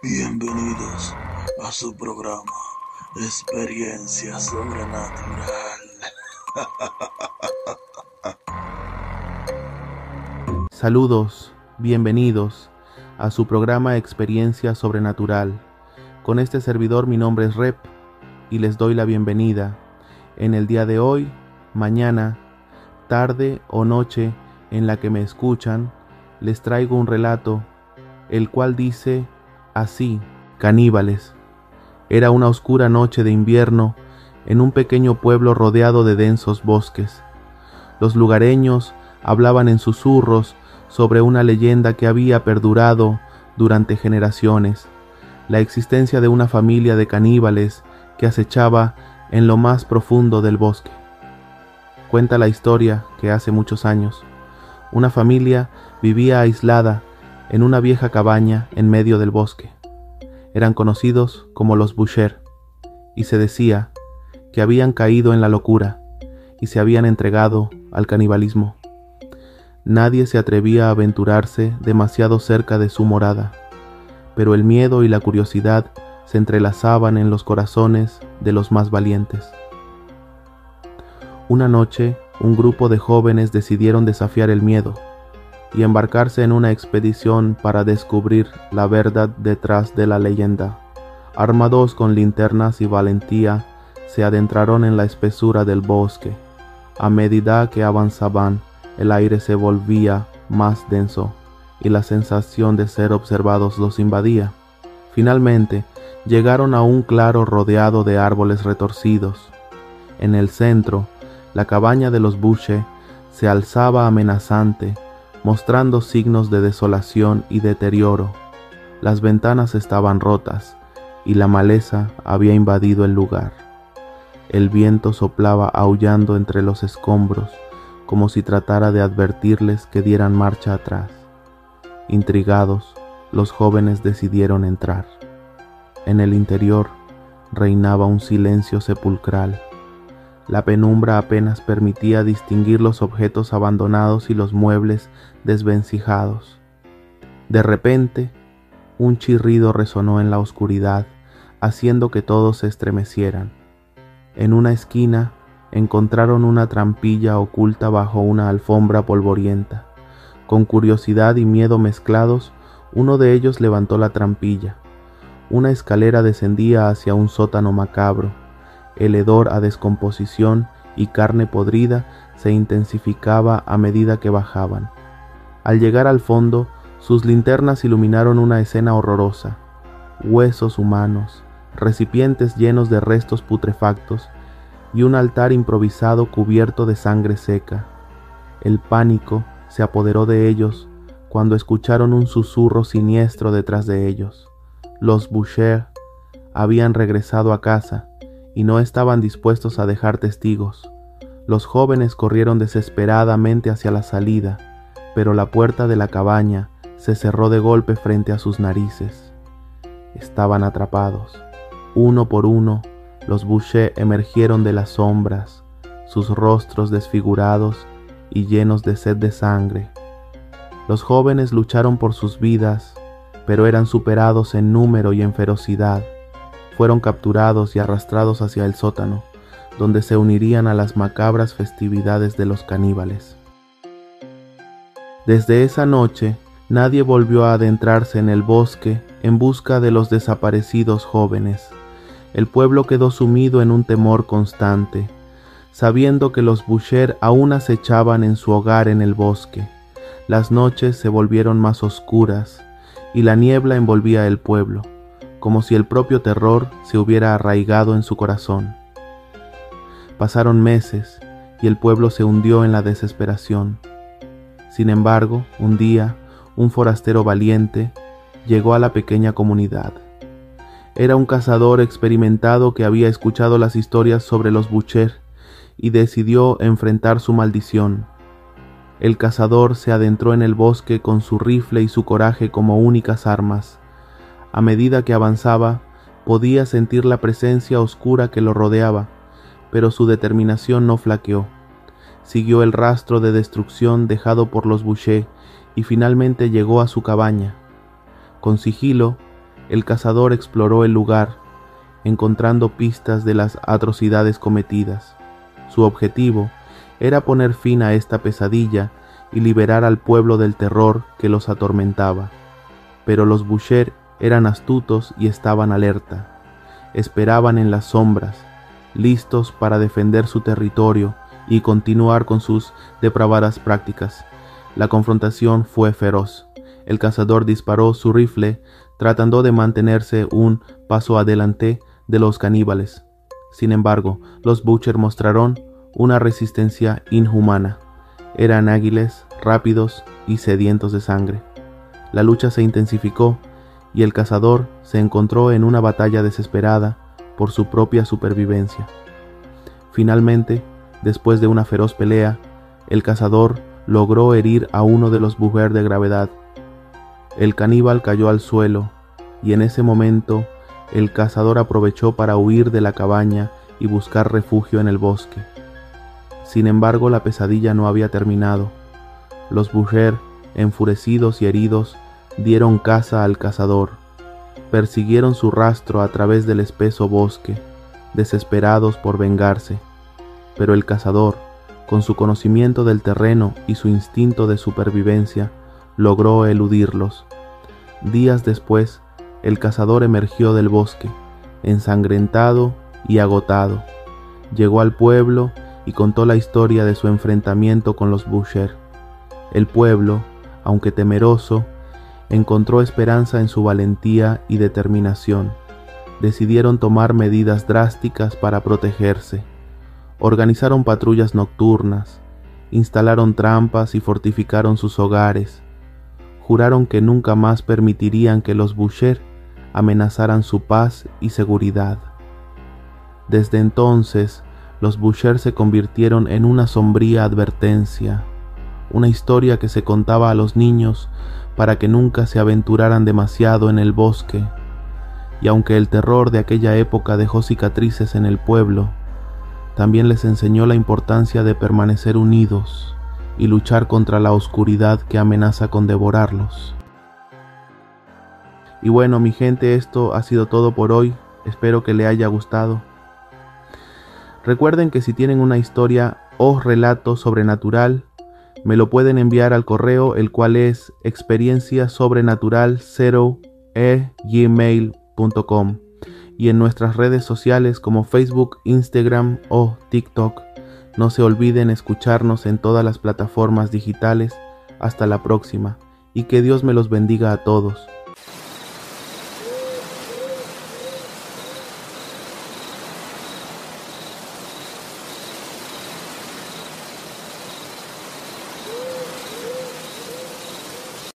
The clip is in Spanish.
Bienvenidos a su programa Experiencia Sobrenatural. Saludos, bienvenidos a su programa Experiencia Sobrenatural. Con este servidor mi nombre es Rep y les doy la bienvenida. En el día de hoy, mañana, tarde o noche en la que me escuchan, les traigo un relato, el cual dice así, caníbales. Era una oscura noche de invierno en un pequeño pueblo rodeado de densos bosques. Los lugareños hablaban en susurros sobre una leyenda que había perdurado durante generaciones, la existencia de una familia de caníbales que acechaba en lo más profundo del bosque. Cuenta la historia que hace muchos años, una familia vivía aislada en una vieja cabaña en medio del bosque. Eran conocidos como los Boucher, y se decía que habían caído en la locura y se habían entregado al canibalismo. Nadie se atrevía a aventurarse demasiado cerca de su morada, pero el miedo y la curiosidad se entrelazaban en los corazones de los más valientes. Una noche, un grupo de jóvenes decidieron desafiar el miedo y embarcarse en una expedición para descubrir la verdad detrás de la leyenda. Armados con linternas y valentía, se adentraron en la espesura del bosque. A medida que avanzaban, el aire se volvía más denso y la sensación de ser observados los invadía. Finalmente, llegaron a un claro rodeado de árboles retorcidos. En el centro, la cabaña de los Buche se alzaba amenazante, mostrando signos de desolación y deterioro. Las ventanas estaban rotas y la maleza había invadido el lugar. El viento soplaba aullando entre los escombros, como si tratara de advertirles que dieran marcha atrás. Intrigados, los jóvenes decidieron entrar. En el interior reinaba un silencio sepulcral la penumbra apenas permitía distinguir los objetos abandonados y los muebles desvencijados. De repente, un chirrido resonó en la oscuridad, haciendo que todos se estremecieran. En una esquina encontraron una trampilla oculta bajo una alfombra polvorienta. Con curiosidad y miedo mezclados, uno de ellos levantó la trampilla. Una escalera descendía hacia un sótano macabro el hedor a descomposición y carne podrida se intensificaba a medida que bajaban. Al llegar al fondo, sus linternas iluminaron una escena horrorosa. Huesos humanos, recipientes llenos de restos putrefactos y un altar improvisado cubierto de sangre seca. El pánico se apoderó de ellos cuando escucharon un susurro siniestro detrás de ellos. Los Boucher habían regresado a casa y no estaban dispuestos a dejar testigos. Los jóvenes corrieron desesperadamente hacia la salida, pero la puerta de la cabaña se cerró de golpe frente a sus narices. Estaban atrapados. Uno por uno, los Boucher emergieron de las sombras, sus rostros desfigurados y llenos de sed de sangre. Los jóvenes lucharon por sus vidas, pero eran superados en número y en ferocidad fueron capturados y arrastrados hacia el sótano, donde se unirían a las macabras festividades de los caníbales. Desde esa noche, nadie volvió a adentrarse en el bosque en busca de los desaparecidos jóvenes. El pueblo quedó sumido en un temor constante, sabiendo que los Boucher aún acechaban en su hogar en el bosque. Las noches se volvieron más oscuras y la niebla envolvía el pueblo como si el propio terror se hubiera arraigado en su corazón. Pasaron meses y el pueblo se hundió en la desesperación. Sin embargo, un día, un forastero valiente llegó a la pequeña comunidad. Era un cazador experimentado que había escuchado las historias sobre los Boucher y decidió enfrentar su maldición. El cazador se adentró en el bosque con su rifle y su coraje como únicas armas. A medida que avanzaba, podía sentir la presencia oscura que lo rodeaba, pero su determinación no flaqueó. Siguió el rastro de destrucción dejado por los Boucher y finalmente llegó a su cabaña. Con sigilo, el cazador exploró el lugar, encontrando pistas de las atrocidades cometidas. Su objetivo era poner fin a esta pesadilla y liberar al pueblo del terror que los atormentaba. Pero los Boucher eran astutos y estaban alerta. Esperaban en las sombras, listos para defender su territorio y continuar con sus depravadas prácticas. La confrontación fue feroz. El cazador disparó su rifle tratando de mantenerse un paso adelante de los caníbales. Sin embargo, los Butcher mostraron una resistencia inhumana. Eran ágiles, rápidos y sedientos de sangre. La lucha se intensificó y el cazador se encontró en una batalla desesperada por su propia supervivencia. Finalmente, después de una feroz pelea, el cazador logró herir a uno de los Boucher de gravedad. El caníbal cayó al suelo y en ese momento el cazador aprovechó para huir de la cabaña y buscar refugio en el bosque. Sin embargo, la pesadilla no había terminado. Los Boucher, enfurecidos y heridos, dieron caza al cazador. Persiguieron su rastro a través del espeso bosque, desesperados por vengarse. Pero el cazador, con su conocimiento del terreno y su instinto de supervivencia, logró eludirlos. Días después, el cazador emergió del bosque, ensangrentado y agotado. Llegó al pueblo y contó la historia de su enfrentamiento con los Boucher. El pueblo, aunque temeroso, encontró esperanza en su valentía y determinación. Decidieron tomar medidas drásticas para protegerse. Organizaron patrullas nocturnas, instalaron trampas y fortificaron sus hogares. Juraron que nunca más permitirían que los Boucher amenazaran su paz y seguridad. Desde entonces, los Boucher se convirtieron en una sombría advertencia, una historia que se contaba a los niños para que nunca se aventuraran demasiado en el bosque, y aunque el terror de aquella época dejó cicatrices en el pueblo, también les enseñó la importancia de permanecer unidos y luchar contra la oscuridad que amenaza con devorarlos. Y bueno, mi gente, esto ha sido todo por hoy. Espero que le haya gustado. Recuerden que si tienen una historia o relato sobrenatural, me lo pueden enviar al correo, el cual es experiencia sobrenatural 0 gmail.com y en nuestras redes sociales como Facebook, Instagram o TikTok. No se olviden escucharnos en todas las plataformas digitales. Hasta la próxima y que Dios me los bendiga a todos.